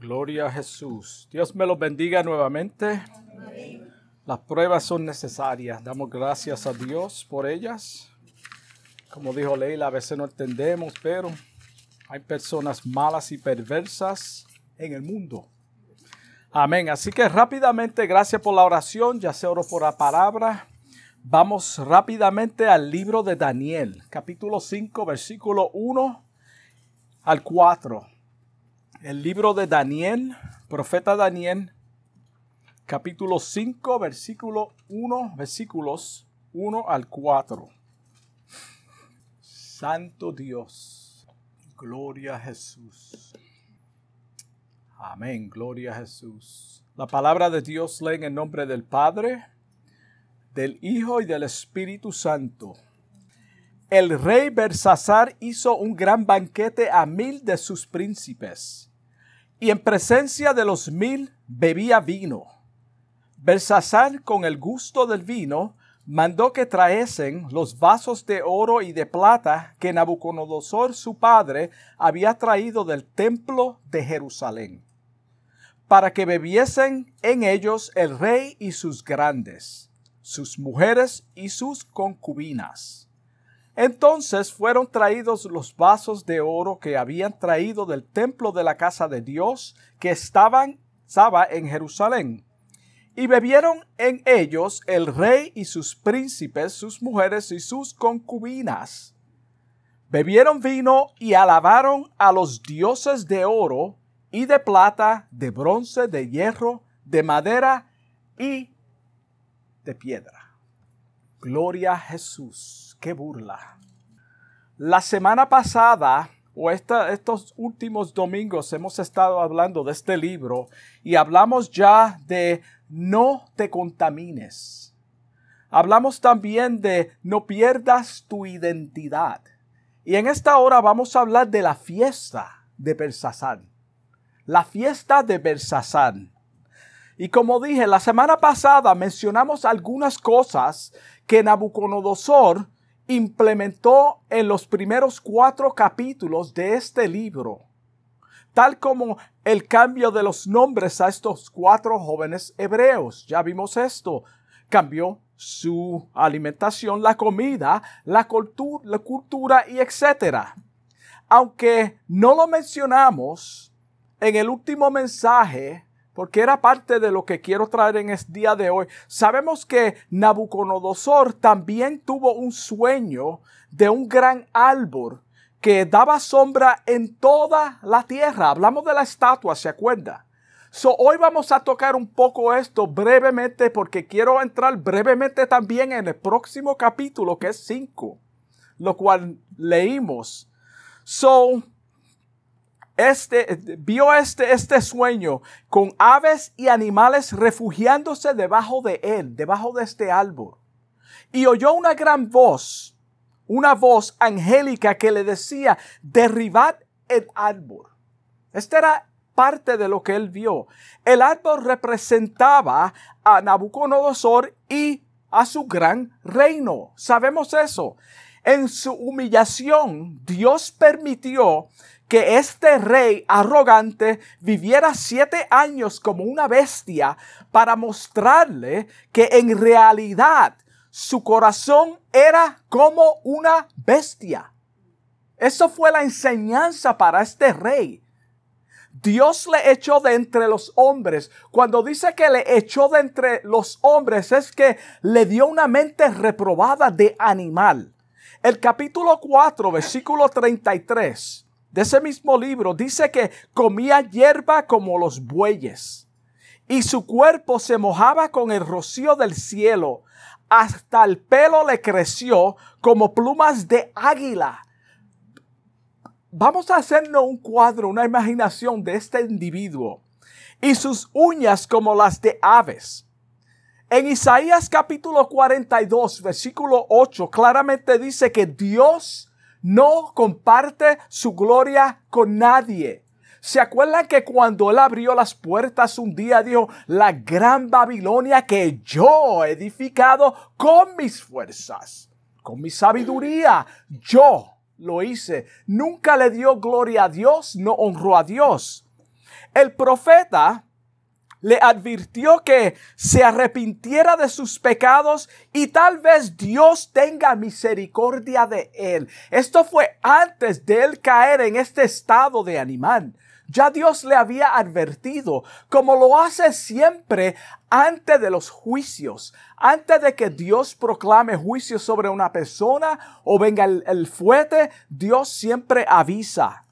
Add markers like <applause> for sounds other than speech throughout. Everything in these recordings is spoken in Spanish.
Gloria a Jesús. Dios me los bendiga nuevamente. Las pruebas son necesarias. Damos gracias a Dios por ellas. Como dijo Leila, a veces no entendemos, pero hay personas malas y perversas en el mundo. Amén. Así que rápidamente, gracias por la oración. Ya se oró por la palabra. Vamos rápidamente al libro de Daniel, capítulo 5, versículo 1 al 4 el libro de Daniel, profeta Daniel, capítulo 5, versículo 1, versículos 1 al 4. Santo Dios, gloria a Jesús. Amén, gloria a Jesús. La palabra de Dios lee en el nombre del Padre, del Hijo y del Espíritu Santo. El rey Bersasar hizo un gran banquete a mil de sus príncipes y en presencia de los mil bebía vino. Belsasar, con el gusto del vino, mandó que traesen los vasos de oro y de plata que Nabucodonosor su padre había traído del templo de Jerusalén, para que bebiesen en ellos el rey y sus grandes, sus mujeres y sus concubinas entonces fueron traídos los vasos de oro que habían traído del templo de la casa de Dios que estaban estaba en Jerusalén. Y bebieron en ellos el rey y sus príncipes, sus mujeres y sus concubinas. Bebieron vino y alabaron a los dioses de oro y de plata, de bronce, de hierro, de madera y de piedra. Gloria a Jesús qué burla. La semana pasada o estos últimos domingos hemos estado hablando de este libro y hablamos ya de no te contamines. Hablamos también de no pierdas tu identidad. Y en esta hora vamos a hablar de la fiesta de Bersasán. La fiesta de Bersasán. Y como dije, la semana pasada mencionamos algunas cosas que Nabucodonosor implementó en los primeros cuatro capítulos de este libro, tal como el cambio de los nombres a estos cuatro jóvenes hebreos. Ya vimos esto. Cambió su alimentación, la comida, la, cultura, la cultura y etcétera. Aunque no lo mencionamos en el último mensaje, porque era parte de lo que quiero traer en este día de hoy. Sabemos que Nabucodonosor también tuvo un sueño de un gran árbol que daba sombra en toda la tierra. Hablamos de la estatua, ¿se acuerda? So, hoy vamos a tocar un poco esto brevemente porque quiero entrar brevemente también en el próximo capítulo que es 5, lo cual leímos. So, este, vio este, este sueño con aves y animales refugiándose debajo de él, debajo de este árbol. Y oyó una gran voz, una voz angélica que le decía, derribad el árbol. Esta era parte de lo que él vio. El árbol representaba a Nabucodonosor y a su gran reino. Sabemos eso. En su humillación, Dios permitió que este rey arrogante viviera siete años como una bestia para mostrarle que en realidad su corazón era como una bestia. Eso fue la enseñanza para este rey. Dios le echó de entre los hombres. Cuando dice que le echó de entre los hombres es que le dio una mente reprobada de animal. El capítulo 4, versículo 33 de ese mismo libro dice que comía hierba como los bueyes y su cuerpo se mojaba con el rocío del cielo. Hasta el pelo le creció como plumas de águila. Vamos a hacernos un cuadro, una imaginación de este individuo y sus uñas como las de aves. En Isaías capítulo 42, versículo 8, claramente dice que Dios no comparte su gloria con nadie. ¿Se acuerdan que cuando él abrió las puertas un día dijo, la gran Babilonia que yo he edificado con mis fuerzas, con mi sabiduría, yo lo hice. Nunca le dio gloria a Dios, no honró a Dios. El profeta le advirtió que se arrepintiera de sus pecados y tal vez Dios tenga misericordia de él. Esto fue antes de él caer en este estado de animal. Ya Dios le había advertido, como lo hace siempre antes de los juicios, antes de que Dios proclame juicio sobre una persona o venga el, el fuete, Dios siempre avisa.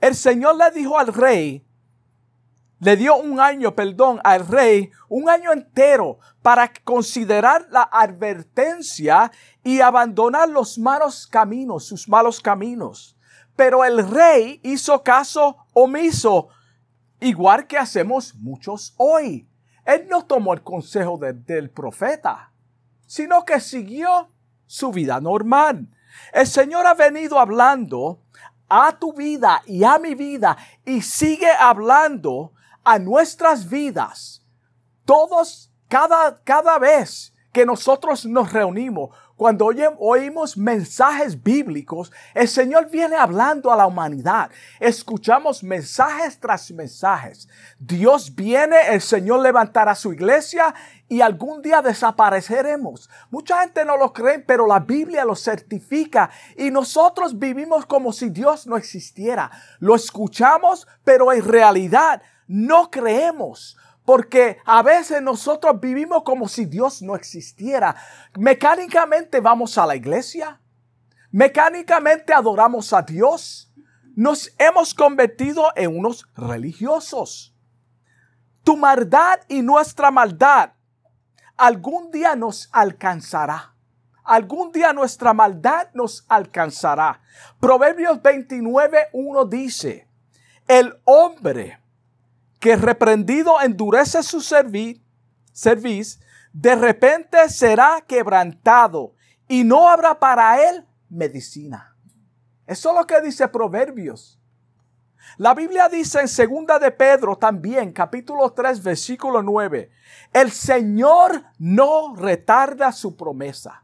El Señor le dijo al rey, le dio un año, perdón, al rey, un año entero para considerar la advertencia y abandonar los malos caminos, sus malos caminos. Pero el rey hizo caso omiso, igual que hacemos muchos hoy. Él no tomó el consejo del profeta, sino que siguió su vida normal. El Señor ha venido hablando a tu vida y a mi vida y sigue hablando a nuestras vidas, todos, cada, cada vez que nosotros nos reunimos, cuando oímos mensajes bíblicos, el Señor viene hablando a la humanidad. Escuchamos mensajes tras mensajes. Dios viene, el Señor levantará su iglesia y algún día desapareceremos. Mucha gente no lo cree, pero la Biblia lo certifica y nosotros vivimos como si Dios no existiera. Lo escuchamos, pero en realidad no creemos. Porque a veces nosotros vivimos como si Dios no existiera. Mecánicamente vamos a la iglesia. Mecánicamente adoramos a Dios. Nos hemos convertido en unos religiosos. Tu maldad y nuestra maldad algún día nos alcanzará. Algún día nuestra maldad nos alcanzará. Proverbios 29, 1 dice, el hombre que reprendido endurece su servicio, de repente será quebrantado y no habrá para él medicina. Eso es lo que dice Proverbios. La Biblia dice en segunda de Pedro también, capítulo 3, versículo 9, el Señor no retarda su promesa,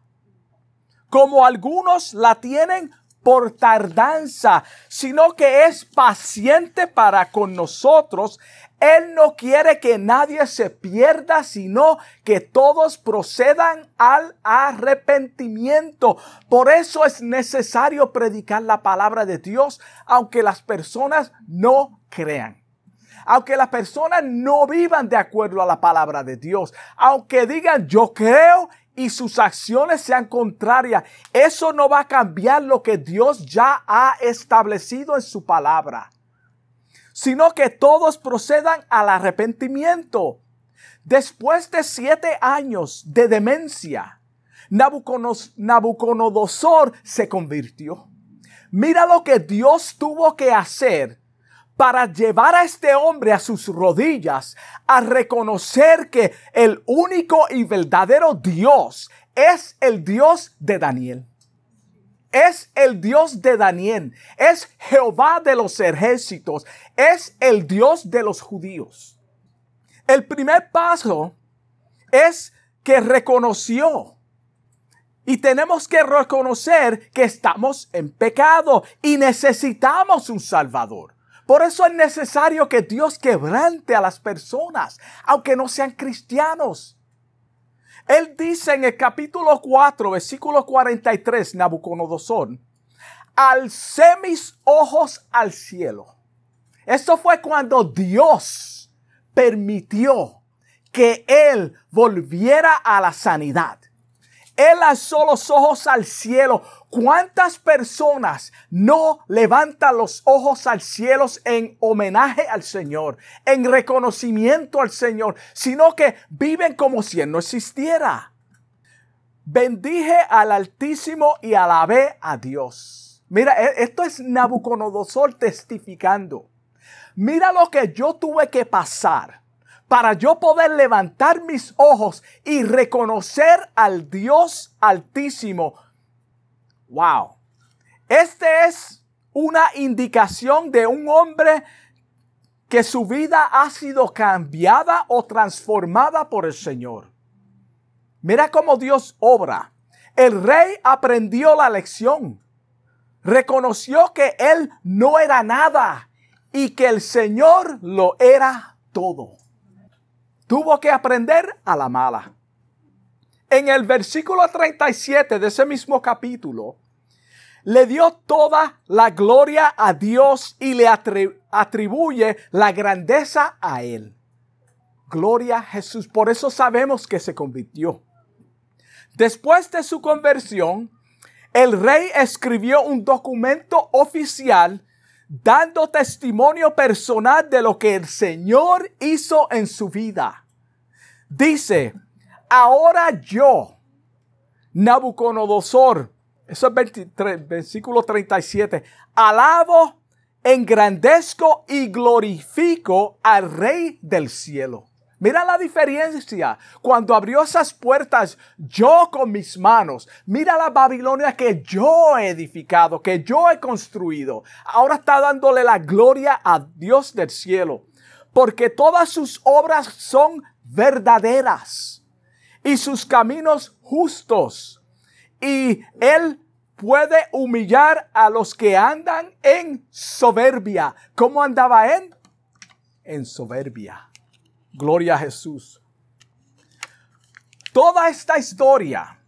como algunos la tienen por tardanza, sino que es paciente para con nosotros, él no quiere que nadie se pierda, sino que todos procedan al arrepentimiento. Por eso es necesario predicar la palabra de Dios, aunque las personas no crean. Aunque las personas no vivan de acuerdo a la palabra de Dios. Aunque digan yo creo y sus acciones sean contrarias. Eso no va a cambiar lo que Dios ya ha establecido en su palabra sino que todos procedan al arrepentimiento. Después de siete años de demencia, Nabucodonosor se convirtió. Mira lo que Dios tuvo que hacer para llevar a este hombre a sus rodillas a reconocer que el único y verdadero Dios es el Dios de Daniel es el Dios de Daniel, es Jehová de los ejércitos, es el Dios de los judíos. El primer paso es que reconoció. Y tenemos que reconocer que estamos en pecado y necesitamos un Salvador. Por eso es necesario que Dios quebrante a las personas, aunque no sean cristianos. Él dice en el capítulo 4, versículo 43, Nabucodonosor, alcé mis ojos al cielo. Esto fue cuando Dios permitió que él volviera a la sanidad. Él alzó los ojos al cielo. ¿Cuántas personas no levantan los ojos al cielo en homenaje al Señor, en reconocimiento al Señor, sino que viven como si Él no existiera? Bendije al Altísimo y alabé a Dios. Mira, e, esto es Nabucodonosor testificando. Mira lo que yo tuve que pasar para yo poder levantar mis ojos y reconocer al Dios altísimo. Wow. Este es una indicación de un hombre que su vida ha sido cambiada o transformada por el Señor. Mira cómo Dios obra. El rey aprendió la lección. Reconoció que él no era nada y que el Señor lo era todo. Tuvo que aprender a la mala. En el versículo 37 de ese mismo capítulo, le dio toda la gloria a Dios y le atribuye la grandeza a Él. Gloria a Jesús. Por eso sabemos que se convirtió. Después de su conversión, el rey escribió un documento oficial dando testimonio personal de lo que el Señor hizo en su vida. Dice, ahora yo, Nabucodonosor, eso es 23, versículo 37. Alabo, engrandezco y glorifico al Rey del cielo. Mira la diferencia. Cuando abrió esas puertas, yo con mis manos, mira la Babilonia que yo he edificado, que yo he construido. Ahora está dándole la gloria a Dios del cielo. Porque todas sus obras son verdaderas y sus caminos justos y él puede humillar a los que andan en soberbia. ¿Cómo andaba él? En soberbia. Gloria a Jesús. Toda esta historia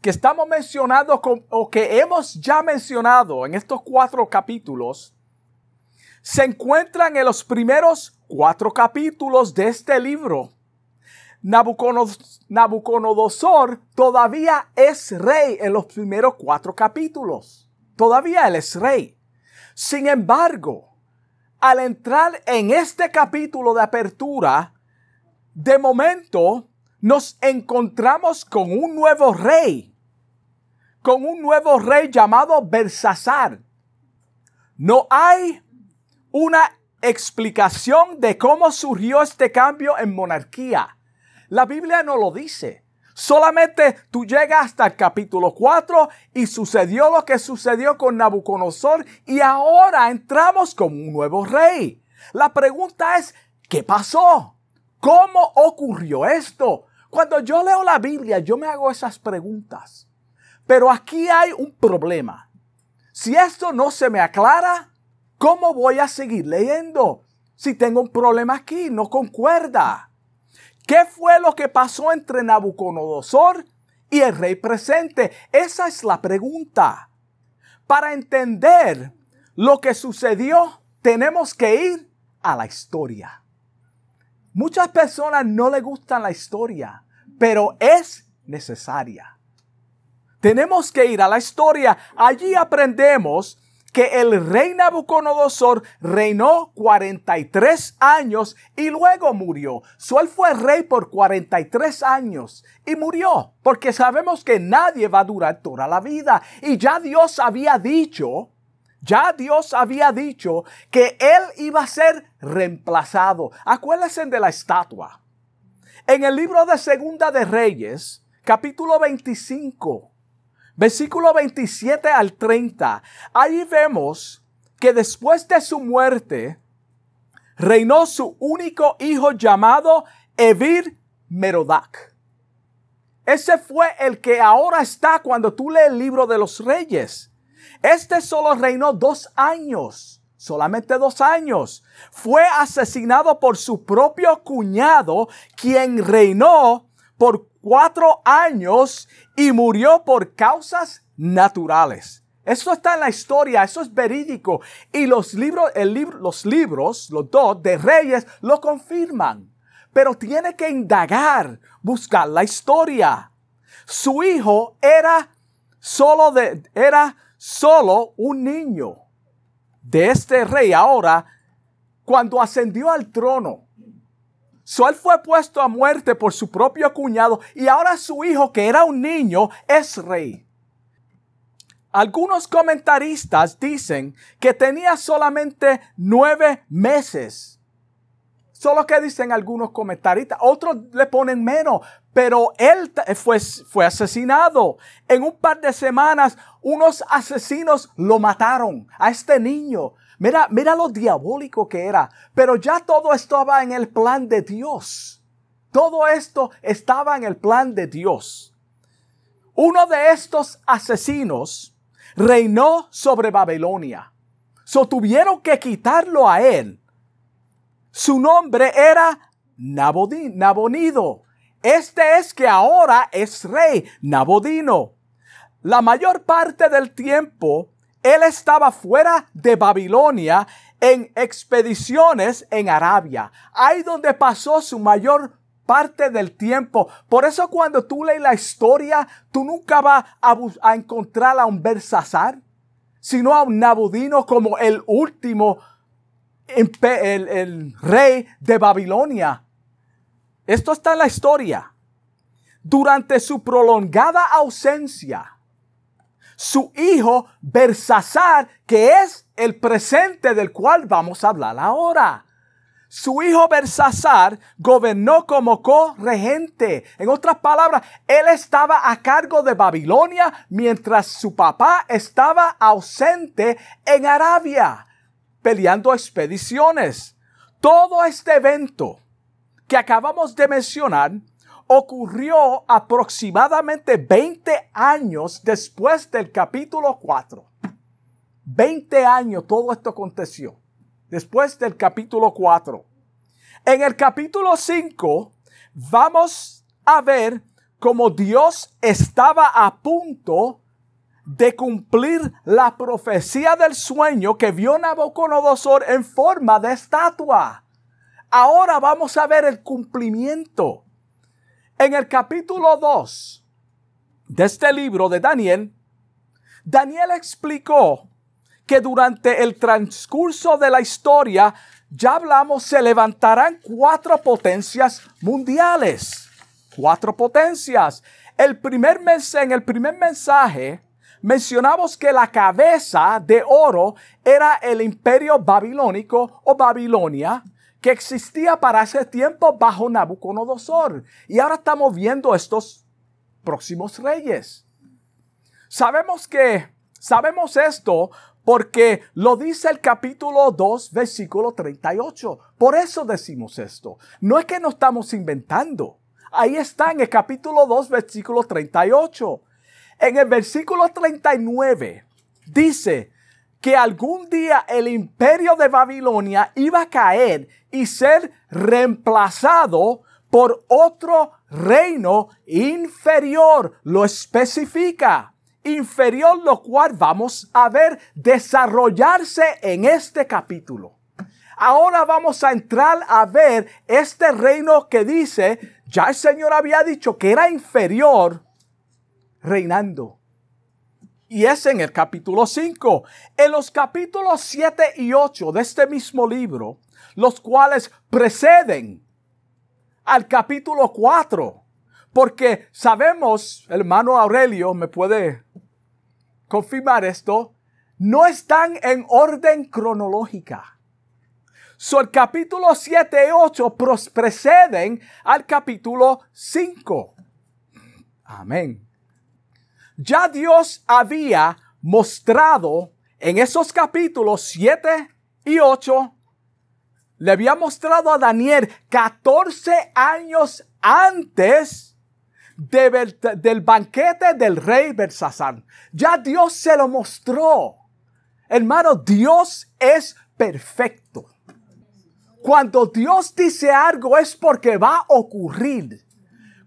que estamos mencionando o que hemos ya mencionado en estos cuatro capítulos se encuentran en los primeros cuatro capítulos de este libro Nabucodonosor todavía es rey en los primeros cuatro capítulos. Todavía él es rey. Sin embargo, al entrar en este capítulo de apertura, de momento nos encontramos con un nuevo rey, con un nuevo rey llamado Belsasar. No hay una explicación de cómo surgió este cambio en monarquía. La Biblia no lo dice. Solamente tú llegas hasta el capítulo 4 y sucedió lo que sucedió con Nabucodonosor y ahora entramos con un nuevo rey. La pregunta es, ¿qué pasó? ¿Cómo ocurrió esto? Cuando yo leo la Biblia, yo me hago esas preguntas. Pero aquí hay un problema. Si esto no se me aclara, ¿cómo voy a seguir leyendo? Si tengo un problema aquí, no concuerda. ¿Qué fue lo que pasó entre Nabucodonosor y el rey presente? Esa es la pregunta. Para entender lo que sucedió, tenemos que ir a la historia. Muchas personas no le gustan la historia, pero es necesaria. Tenemos que ir a la historia. Allí aprendemos que el rey Nabucodonosor reinó 43 años y luego murió. So, fue rey por 43 años y murió, porque sabemos que nadie va a durar toda la vida. Y ya Dios había dicho, ya Dios había dicho que él iba a ser reemplazado. Acuérdense de la estatua. En el libro de Segunda de Reyes, capítulo 25, versículo 27 al 30, ahí vemos que después de su muerte, reinó su único hijo llamado Evir Merodac. Ese fue el que ahora está cuando tú lees el libro de los reyes. Este solo reinó dos años, solamente dos años. Fue asesinado por su propio cuñado, quien reinó por cuatro años y murió por causas naturales. Eso está en la historia, eso es verídico. Y los libros, el libro, los libros, los dos de Reyes, lo confirman. Pero tiene que indagar, buscar la historia. Su hijo era solo de, era solo un niño de este rey ahora cuando ascendió al trono. So, él fue puesto a muerte por su propio cuñado y ahora su hijo, que era un niño, es rey. Algunos comentaristas dicen que tenía solamente nueve meses. Solo que dicen algunos comentaristas. Otros le ponen menos. Pero él fue, fue asesinado. En un par de semanas, unos asesinos lo mataron a este niño. Mira, mira lo diabólico que era. Pero ya todo estaba en el plan de Dios. Todo esto estaba en el plan de Dios. Uno de estos asesinos reinó sobre Babilonia. So tuvieron que quitarlo a él. Su nombre era Nabonido. Este es que ahora es rey Nabodino. La mayor parte del tiempo él estaba fuera de Babilonia en expediciones en Arabia. Ahí donde pasó su mayor parte del tiempo. Por eso cuando tú lees la historia, tú nunca vas a, encontrar a un Bersasar, sino a un Nabudino como el último el rey de Babilonia. Esto está en la historia. Durante su prolongada ausencia, su hijo Bersasar, que es el presente del cual vamos a hablar ahora. Su hijo Bersasar gobernó como co-regente. En otras palabras, él estaba a cargo de Babilonia mientras su papá estaba ausente en Arabia, peleando expediciones. Todo este evento que acabamos de mencionar ocurrió aproximadamente 20 años después del capítulo 4. 20 años todo esto aconteció. Después del capítulo 4. En el capítulo 5 vamos a ver cómo Dios estaba a punto de cumplir la profecía del sueño que vio Nabucodonosor en forma de estatua. Ahora vamos a ver el cumplimiento. En el capítulo 2 de este libro de Daniel, Daniel explicó que durante el transcurso de la historia, ya hablamos, se levantarán cuatro potencias mundiales. Cuatro potencias. El primer en el primer mensaje mencionamos que la cabeza de oro era el imperio babilónico o Babilonia que existía para ese tiempo bajo Nabucodonosor. Y ahora estamos viendo estos próximos reyes. Sabemos que, sabemos esto porque lo dice el capítulo 2, versículo 38. Por eso decimos esto. No es que no estamos inventando. Ahí está en el capítulo 2, versículo 38. En el versículo 39 dice, que algún día el imperio de Babilonia iba a caer y ser reemplazado por otro reino inferior. Lo especifica. Inferior, lo cual vamos a ver desarrollarse en este capítulo. Ahora vamos a entrar a ver este reino que dice, ya el Señor había dicho que era inferior, reinando. Y es en el capítulo 5. En los capítulos 7 y 8 de este mismo libro, los cuales preceden al capítulo 4. Porque sabemos, hermano Aurelio me puede confirmar esto, no están en orden cronológica. So, el capítulo 7 y 8 preceden al capítulo 5. Amén ya Dios había mostrado en esos capítulos 7 y 8, le había mostrado a Daniel 14 años antes del banquete del rey Belsasar. Ya Dios se lo mostró. Hermano, Dios es perfecto. Cuando Dios dice algo es porque va a ocurrir.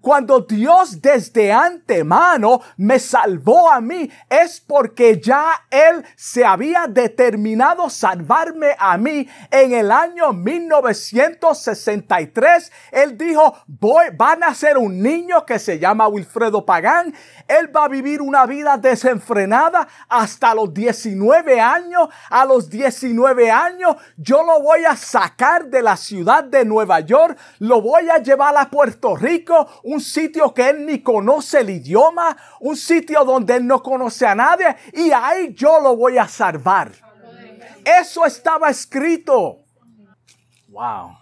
Cuando Dios desde antemano me salvó a mí, es porque ya Él se había determinado salvarme a mí. En el año 1963, Él dijo, voy, a nacer un niño que se llama Wilfredo Pagán. Él va a vivir una vida desenfrenada hasta los 19 años. A los 19 años, yo lo voy a sacar de la ciudad de Nueva York, lo voy a llevar a Puerto Rico, un sitio que él ni conoce el idioma, un sitio donde él no conoce a nadie y ahí yo lo voy a salvar. Eso estaba escrito. Wow.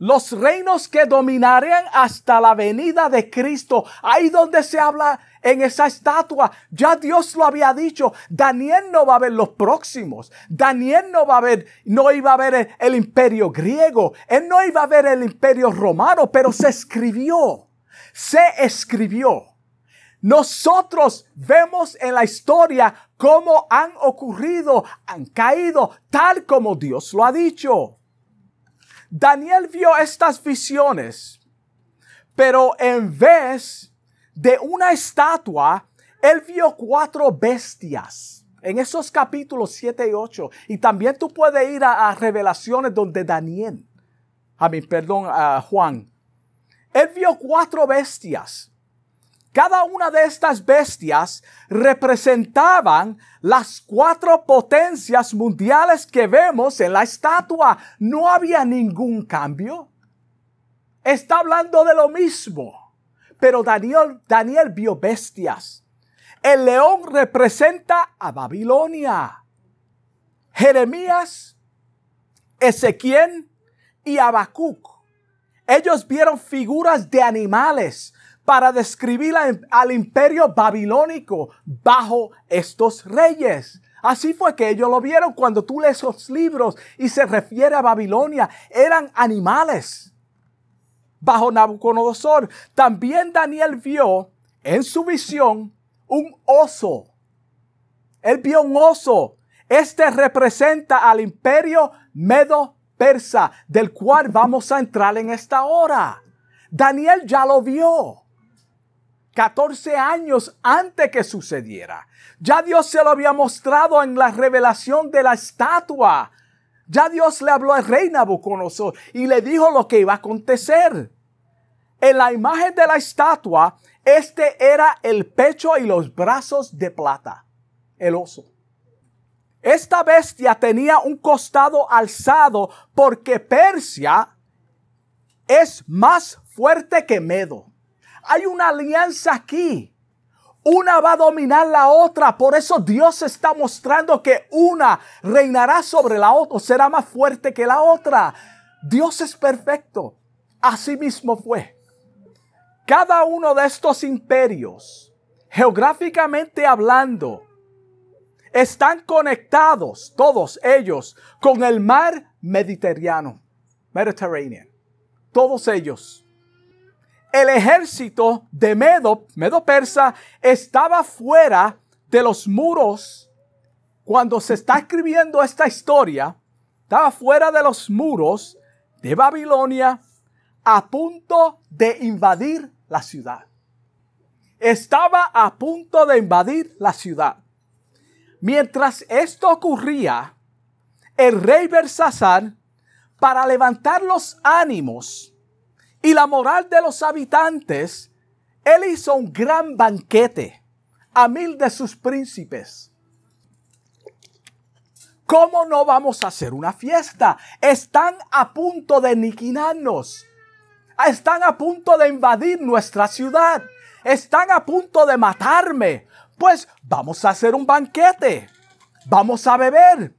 Los reinos que dominarían hasta la venida de Cristo, ahí donde se habla en esa estatua. Ya Dios lo había dicho. Daniel no va a ver los próximos. Daniel no va a ver, no iba a ver el, imperio griego. Él no iba a ver el imperio romano, pero se escribió se escribió. nosotros vemos en la historia cómo han ocurrido, han caído tal como Dios lo ha dicho. Daniel vio estas visiones, pero en vez de una estatua, él vio cuatro bestias en esos capítulos 7 y 8. Y también tú puedes ir a, revelaciones donde Daniel, a mí, perdón, a Juan, él vio cuatro bestias. Cada una de estas bestias representaban las cuatro potencias mundiales que vemos en la estatua. No había ningún cambio. Está hablando de lo mismo. Pero Daniel, Daniel vio bestias. El león representa a Babilonia. Jeremías, Ezequiel y Habacuc. Ellos vieron figuras de animales para describir al imperio babilónico bajo estos reyes. Así fue que ellos lo vieron cuando tú lees los libros y se refiere a Babilonia. Eran animales bajo Nabucodonosor. También Daniel vio en su visión un oso. Él vio un oso. Este representa al imperio medo-persa, del cual vamos a entrar en esta hora. Daniel ya lo vio. 14 años antes que sucediera. Ya Dios se lo había mostrado en la revelación de la estatua. Ya Dios le habló al rey Nabucodonosor y le dijo lo que iba a acontecer. En la imagen de la estatua este era el pecho y los brazos de plata, el oso. Esta bestia tenía un costado alzado porque Persia es más fuerte que Medo. Hay una alianza aquí. Una va a dominar la otra. Por eso Dios está mostrando que una reinará sobre la otra, será más fuerte que la otra. Dios es perfecto. Así mismo fue. Cada uno de estos imperios, geográficamente hablando, están conectados, todos ellos, con el mar Mediterráneo, Mediterranean. Todos ellos. El ejército de Medo, Medo Persa, estaba fuera de los muros. Cuando se está escribiendo esta historia, estaba fuera de los muros de Babilonia a punto de invadir la ciudad. Estaba a punto de invadir la ciudad. Mientras esto ocurría, el rey Bersasar, para levantar los ánimos y la moral de los habitantes, él hizo un gran banquete a mil de sus príncipes. ¿Cómo no vamos a hacer una fiesta? Están a punto de aniquilarnos están a punto de invadir nuestra ciudad. Están a punto de matarme. Pues vamos a hacer un banquete. Vamos a beber.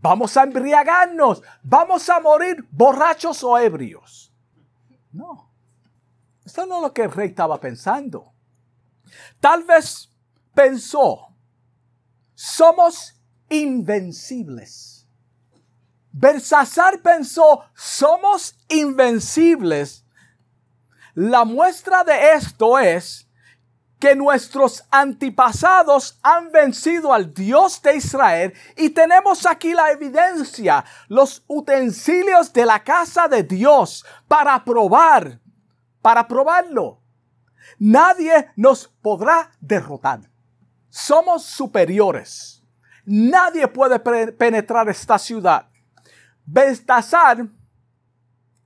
Vamos a embriagarnos. Vamos a morir borrachos o ebrios. No. Esto no es lo que el rey estaba pensando. Tal vez pensó, somos invencibles. Bersasar pensó, somos invencibles la muestra de esto es que nuestros antepasados han vencido al Dios de Israel y tenemos aquí la evidencia, los utensilios de la casa de Dios para probar, para probarlo. Nadie nos podrá derrotar. Somos superiores. Nadie puede penetrar esta ciudad. Bestasar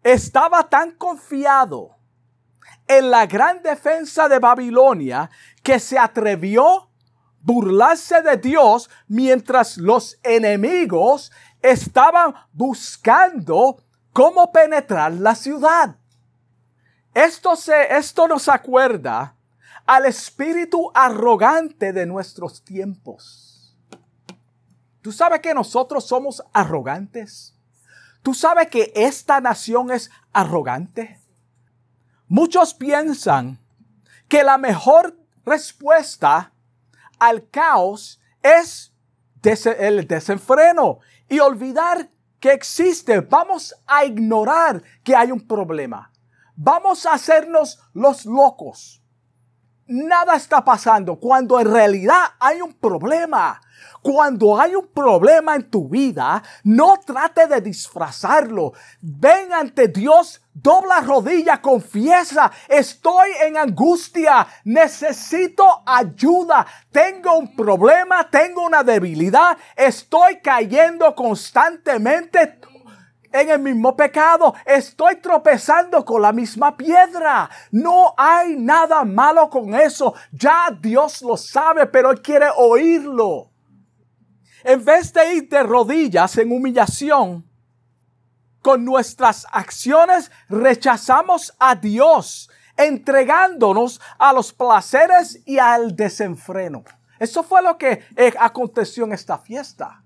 estaba tan confiado en la gran defensa de Babilonia que se atrevió burlarse de Dios mientras los enemigos estaban buscando cómo penetrar la ciudad. Esto, se, esto nos acuerda al espíritu arrogante de nuestros tiempos. ¿Tú sabes que nosotros somos arrogantes? ¿Tú sabes que esta nación es arrogante? Muchos piensan que la mejor respuesta al caos es el desenfreno y olvidar que existe. Vamos a ignorar que hay un problema. Vamos a hacernos los locos. Nada está pasando, cuando en realidad hay un problema. Cuando hay un problema en tu vida, no trate de disfrazarlo. Ven ante Dios, dobla rodilla, confiesa, estoy en angustia, necesito ayuda, tengo un problema, tengo una debilidad, estoy cayendo constantemente en el mismo pecado. Estoy tropezando con la misma piedra. No hay nada malo con eso. Ya Dios lo sabe, pero Él quiere oírlo. En vez de ir de rodillas en humillación, con nuestras acciones rechazamos a Dios, entregándonos a los placeres y al desenfreno. Eso fue lo que eh, aconteció en esta fiesta.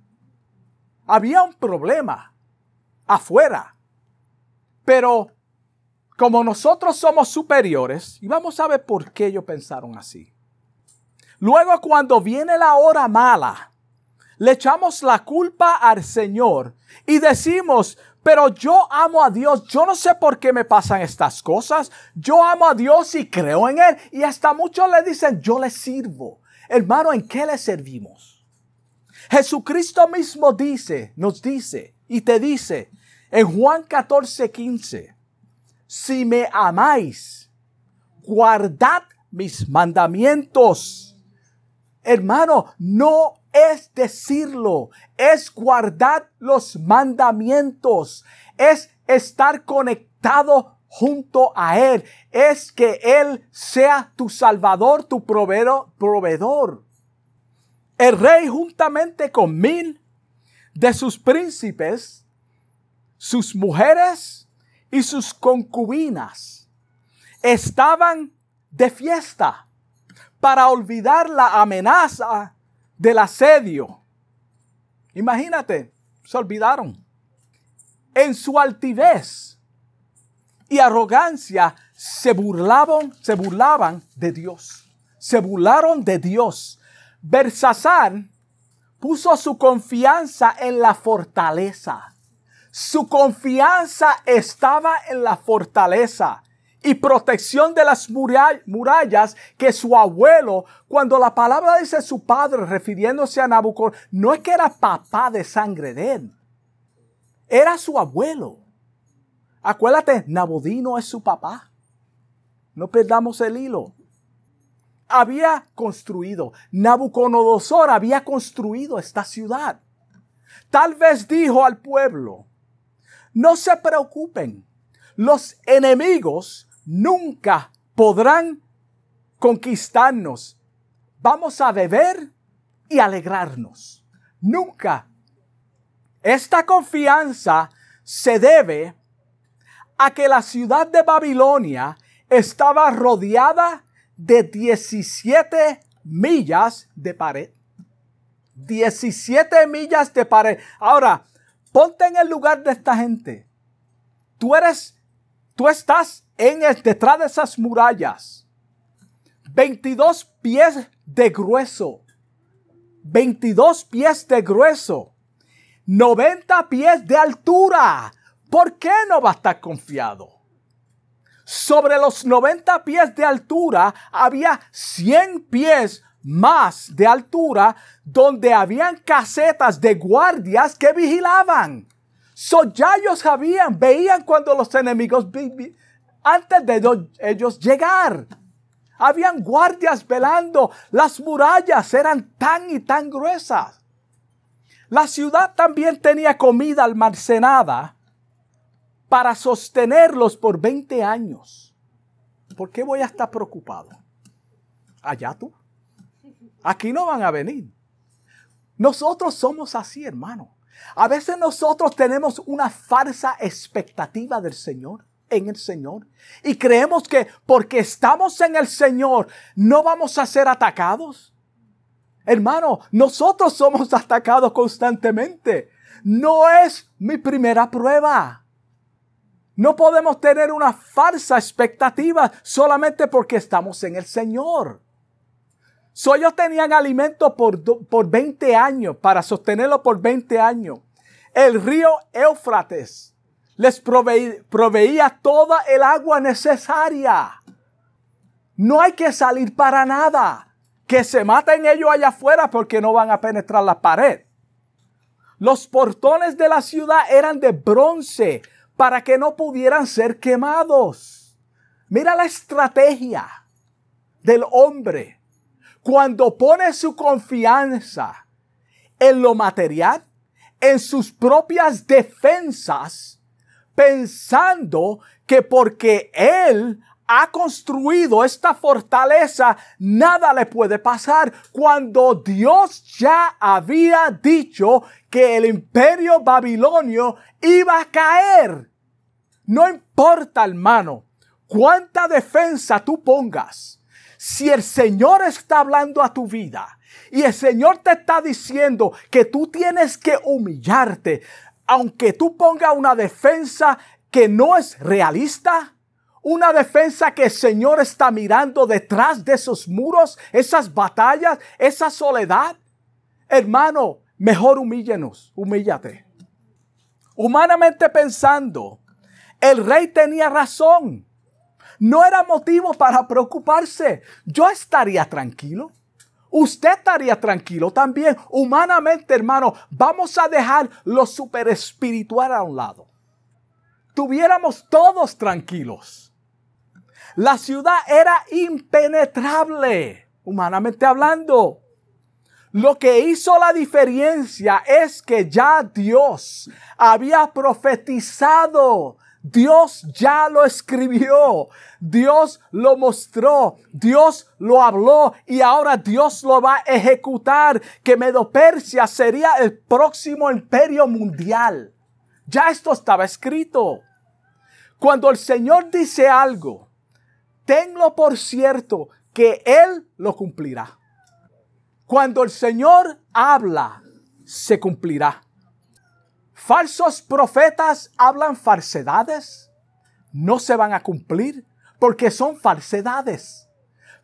Había un problema afuera. Pero como nosotros somos superiores, y vamos a ver por qué ellos pensaron así. Luego cuando viene la hora mala, le echamos la culpa al Señor y decimos, pero yo amo a Dios, yo no sé por qué me pasan estas cosas, yo amo a Dios y creo en Él. Y hasta muchos le dicen, yo le sirvo. Hermano, ¿en qué le servimos? Jesucristo mismo dice, nos dice y te dice en Juan 14, 15, si me amáis, guardad mis mandamientos. Hermano, no es decirlo, es guardar los mandamientos, es estar conectado junto a Él, es que Él sea tu salvador, tu proveedor. El rey juntamente con mil de sus príncipes, sus mujeres y sus concubinas estaban de fiesta para olvidar la amenaza del asedio. Imagínate, se olvidaron. En su altivez y arrogancia se burlaban, se burlaban de Dios. Se burlaron de Dios. Bersasar puso su confianza en la fortaleza. Su confianza estaba en la fortaleza y protección de las murallas que su abuelo, cuando la palabra dice su padre refiriéndose a Nabucodonosor, no es que era papá de sangre de él, era su abuelo. Acuérdate, Nabodino es su papá. No perdamos el hilo. Había construido, Nabucodonosor había construido esta ciudad. Tal vez dijo al pueblo, no se preocupen, los enemigos nunca podrán conquistarnos. Vamos a beber y alegrarnos. Nunca. Esta confianza se debe a que la ciudad de Babilonia estaba rodeada de 17 millas de pared. 17 millas de pared. Ahora, ponte en el lugar de esta gente. Tú eres, tú estás en el, detrás de esas murallas, 22 pies de grueso, 22 pies de grueso, 90 pies de altura. ¿Por qué no va a estar confiado? Sobre los 90 pies de altura había 100 pies más de altura donde habían casetas de guardias que vigilaban. So ya ellos sabían, veían cuando los enemigos antes de ellos llegar. Habían guardias velando. Las murallas eran tan y tan gruesas. La ciudad también tenía comida almacenada para sostenerlos por 20 años. ¿Por qué voy a estar preocupado? Allá tú. Aquí no van a venir. Nosotros somos así, hermano. A veces nosotros tenemos una falsa expectativa del Señor en el Señor. Y creemos que porque estamos en el Señor no vamos a ser atacados. Hermano, nosotros somos <laughs> atacados constantemente. No es mi primera prueba. No podemos tener una falsa expectativa solamente porque estamos en el Señor. So, ellos tenían alimento por, por 20 años, para sostenerlo por 20 años. El río Éufrates les proveía toda el agua necesaria. No hay que salir para nada. Que se maten ellos allá afuera porque no van a penetrar la pared. Los portones de la ciudad eran de bronce para que no pudieran ser quemados. Mira la estrategia del hombre cuando pone su confianza en lo material, en sus propias defensas, pensando que porque él ha construido esta fortaleza, nada le puede pasar cuando Dios ya había dicho que el imperio babilonio iba a caer. No importa, hermano, cuánta defensa tú pongas. Si el Señor está hablando a tu vida y el Señor te está diciendo que tú tienes que humillarte, aunque tú pongas una defensa que no es realista, una defensa que el Señor está mirando detrás de esos muros, esas batallas, esa soledad. Hermano, mejor humíllanos, humíllate. Humanamente pensando, el rey tenía razón. No era motivo para preocuparse. Yo estaría tranquilo. Usted estaría tranquilo también. Humanamente, hermano, vamos a dejar lo super espiritual a un lado. Tuviéramos todos tranquilos. La ciudad era impenetrable, humanamente hablando. Lo que hizo la diferencia es que ya Dios había profetizado. Dios ya lo escribió, Dios lo mostró, Dios lo habló y ahora Dios lo va a ejecutar, que Medo-Persia sería el próximo imperio mundial. Ya esto estaba escrito. Cuando el Señor dice algo, tenlo por cierto que Él lo cumplirá. Cuando el Señor habla, se cumplirá. Falsos profetas hablan falsedades, no se van a cumplir porque son falsedades.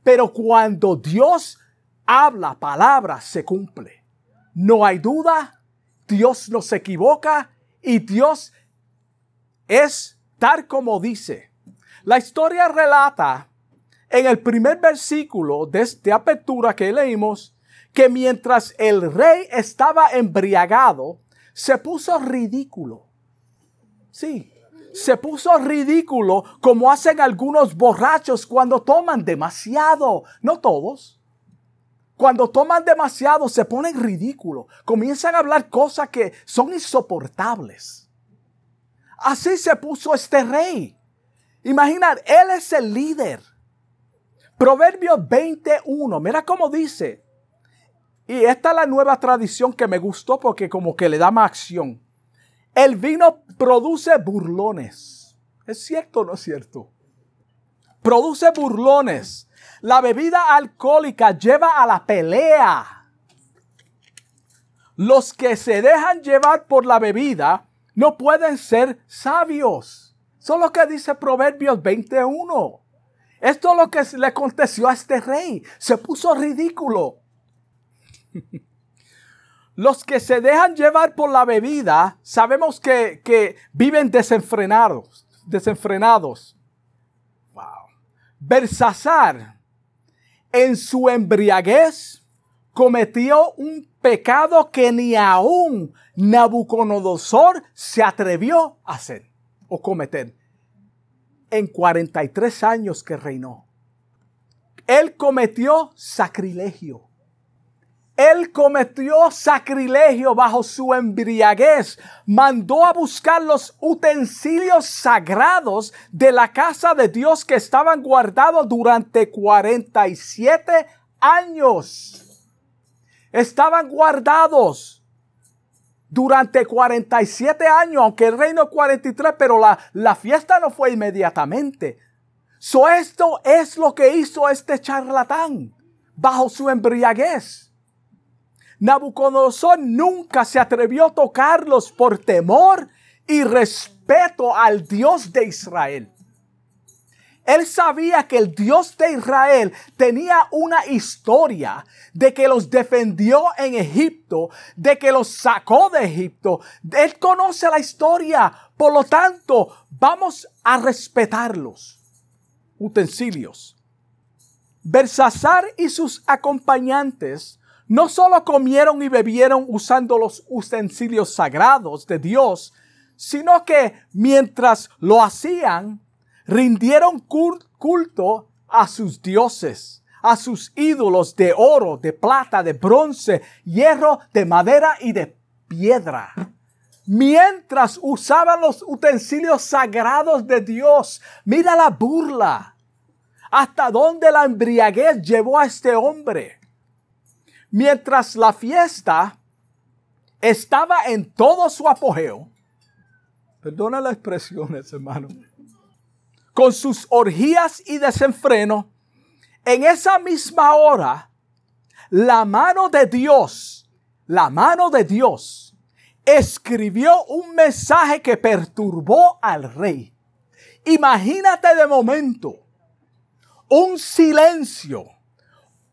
Pero cuando Dios habla palabras, se cumple. No hay duda, Dios no se equivoca y Dios es tal como dice. La historia relata en el primer versículo de, esta apertura que leímos que mientras el rey estaba embriagado, se puso ridículo. Sí, se puso ridículo como hacen algunos borrachos cuando toman demasiado. No todos. Cuando toman demasiado se ponen ridículo. Comienzan a hablar cosas que son insoportables. Así se puso este rey. Imaginar, Él es el líder. Proverbios 21, mira cómo dice. Y esta es la nueva tradición que me gustó porque como que le da más acción. El vino produce burlones. ¿Es cierto o no es cierto? Produce burlones. La bebida alcohólica lleva a la pelea. Los que se dejan llevar por la bebida no pueden ser sabios. Eso es lo que dice Proverbios 21. Esto es lo que le aconteció a este rey. Se puso ridículo. Los que se dejan llevar por la bebida, sabemos que, que viven desenfrenados. Desenfrenados. Wow. Bersasar, en su embriaguez, cometió un pecado que ni aún Nabucodonosor se atrevió a hacer o cometer en 43 años que reinó. Él cometió sacrilegio. Él cometió sacrilegio bajo su embriaguez. Mandó a buscar los utensilios sagrados de la casa de Dios que estaban guardados durante 47 años. Estaban guardados durante 47 años, aunque el reino 43, pero la, la fiesta no fue inmediatamente. So esto es lo que hizo este charlatán bajo su embriaguez. Nabucodonosor nunca se atrevió a tocarlos por temor y respeto al Dios de Israel. Él sabía que el Dios de Israel tenía una historia de que los defendió en Egipto, de que los sacó de Egipto. Él conoce la historia. Por lo tanto, vamos a respetarlos. Utensilios. Bersasar y sus acompañantes no solo comieron y bebieron usando los utensilios sagrados de Dios, sino que mientras lo hacían, rindieron culto a sus dioses, a sus ídolos de oro, de plata, de bronce, hierro, de madera y de piedra. Mientras usaban los utensilios sagrados de Dios, mira la burla. Hasta dónde la embriaguez llevó a este hombre. Mientras la fiesta estaba en todo su apogeo, perdona las expresiones, hermano, con sus orgías y desenfreno, en esa misma hora, la mano de Dios, la mano de Dios, escribió un mensaje que perturbó al rey. Imagínate de momento un silencio,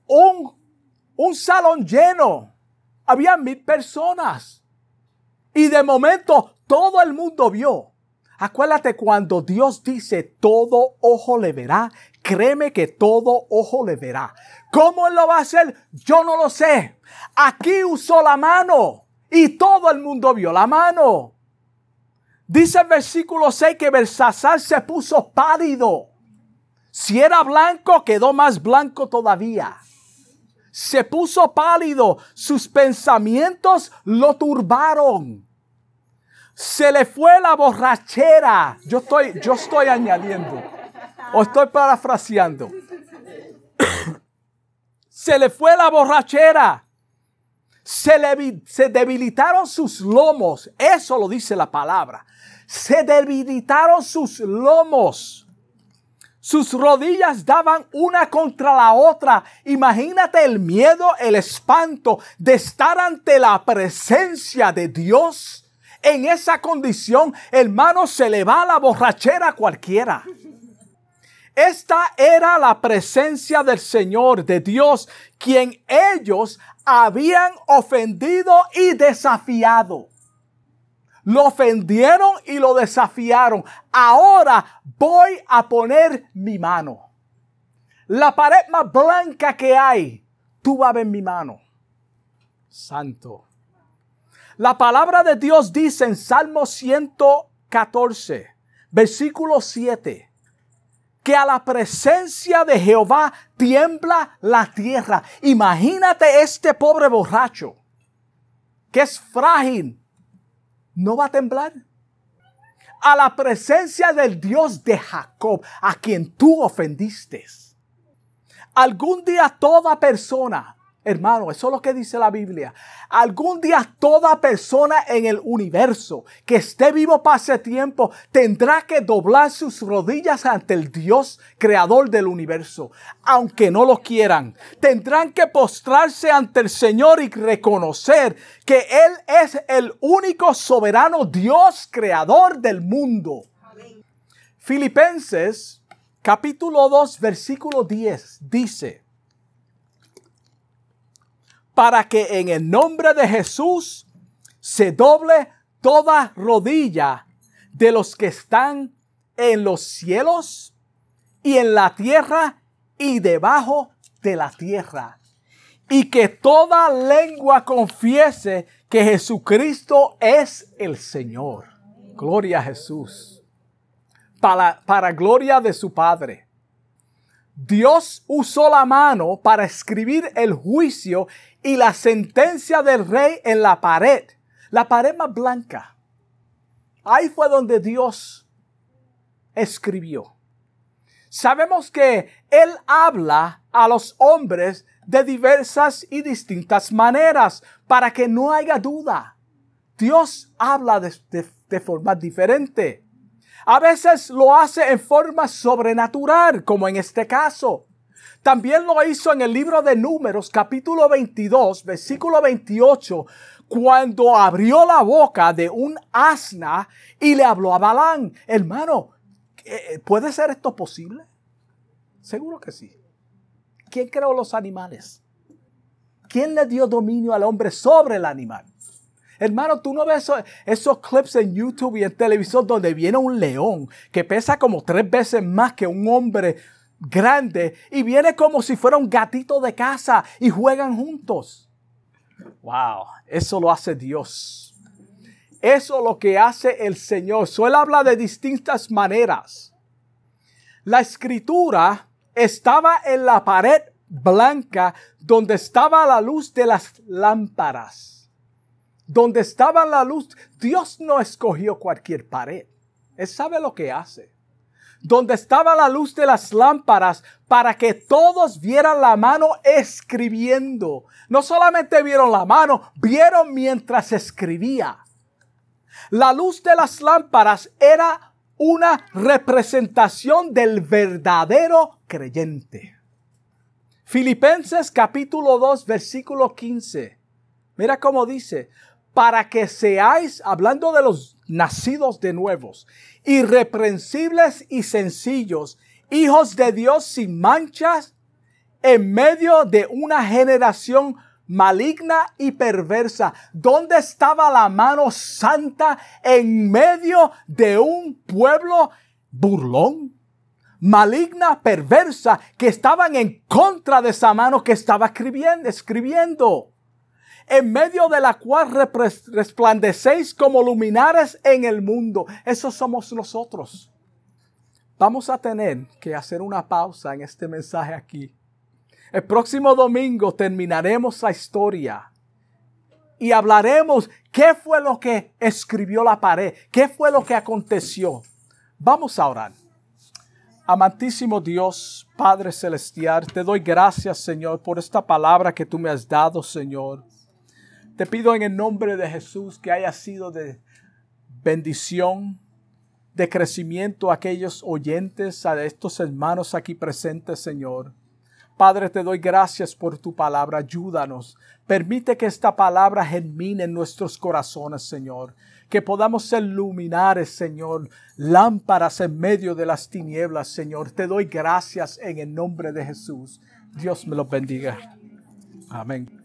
un, un salón lleno. Había mil personas. Y de momento todo el mundo vio. Acuérdate cuando Dios dice todo ojo le verá, créeme que todo ojo le verá. ¿Cómo él lo va a hacer? Yo no lo sé. Aquí usó la mano y todo el mundo vio la mano. Dice el versículo 6 que Belsasar se puso pálido. Si era blanco, quedó más blanco todavía. Se puso pálido, sus pensamientos lo turbaron. Se le fue la borrachera. Yo estoy, yo estoy añadiendo. O estoy parafraseando. <coughs> Se le fue la borrachera. Se, le, se debilitaron sus lomos. Eso lo dice la palabra. Se debilitaron sus lomos. Sus rodillas daban una contra la otra. Imagínate el miedo, el espanto de estar ante la presencia de Dios. En esa condición, hermano, se le va la borrachera cualquiera. Esta era la presencia del Señor, de Dios, quien ellos habían ofendido y desafiado. Lo ofendieron y lo desafiaron. Ahora voy a poner mi mano. La pared más blanca que hay, tú vas a ver mi mano. Santo. La palabra de Dios dice en Salmo 114, versículo 7, que a la presencia de Jehová tiembla la tierra. Imagínate este pobre borracho, que es frágil, no va a temblar. A la presencia del Dios de Jacob, a quien tú ofendiste. Algún día toda persona Hermano, eso es lo que dice la Biblia. Algún día toda persona en el universo que esté vivo para ese tiempo tendrá que doblar sus rodillas ante el Dios creador del universo, aunque no lo quieran. Tendrán que postrarse ante el Señor y reconocer que Él es el único soberano Dios creador del mundo. Filipenses capítulo 2 versículo 10 dice, para que en el nombre de Jesús se doble toda rodilla de los que están en los cielos y en la tierra y debajo de la tierra. Y que toda lengua confiese que Jesucristo es el Señor. Gloria a Jesús. Para, para gloria de su Padre. Dios usó la mano para escribir el juicio y la sentencia del rey en la pared, la pared más blanca. Ahí fue donde Dios escribió. Sabemos que Él habla a los hombres de diversas y distintas maneras para que no haya duda. Dios habla de, forma diferente. A veces lo hace en forma sobrenatural, como en este caso. También lo hizo en el libro de Números, capítulo 22, versículo 28, cuando abrió la boca de un asna y le habló a Balán. Hermano, eh, ¿puede ser esto posible? Seguro que sí. ¿Quién creó los animales? ¿Quién le dio dominio al hombre sobre el animal? Hermano, tú no ves esos, clips en YouTube y en televisor donde viene un león que pesa como tres veces más que un hombre grande y viene como si fuera un gatito de casa y juegan juntos. Wow, eso lo hace Dios. Eso es lo que hace el Señor. Suele habla de distintas maneras. La escritura estaba en la pared blanca donde estaba la luz de las lámparas. Donde estaba la luz, Dios no escogió cualquier pared. Él sabe lo que hace. Donde estaba la luz de las lámparas para que todos vieran la mano escribiendo. No solamente vieron la mano, vieron mientras escribía. La luz de las lámparas era una representación del verdadero creyente. Filipenses capítulo 2 versículo 15. Mira cómo dice, para que seáis, hablando de los nacidos de nuevos, irreprensibles y sencillos, hijos de Dios sin manchas, en medio de una generación maligna y perversa. ¿Dónde estaba la mano santa en medio de un pueblo burlón? maligna, perversa, que estaban en contra de esa mano que estaba escribiendo, escribiendo en medio de la cual resplandecéis como luminares en el mundo. Esos somos nosotros. Vamos a tener que hacer una pausa en este mensaje aquí. El próximo domingo terminaremos la historia y hablaremos qué fue lo que escribió la pared, qué fue lo que aconteció. Vamos a orar. Amantísimo Dios, Padre Celestial, te doy gracias, Señor, por esta palabra que tú me has dado, Señor. Te pido en el nombre de Jesús que haya sido de bendición, de crecimiento a aquellos oyentes, a estos hermanos aquí presentes, Señor. Padre, te doy gracias por tu palabra. Ayúdanos. Permite que esta palabra germine en nuestros corazones, Señor. Que podamos ser luminares, Señor. Lámparas en medio de las tinieblas, Señor. Te doy gracias en el nombre de Jesús. Dios me los bendiga. Amén.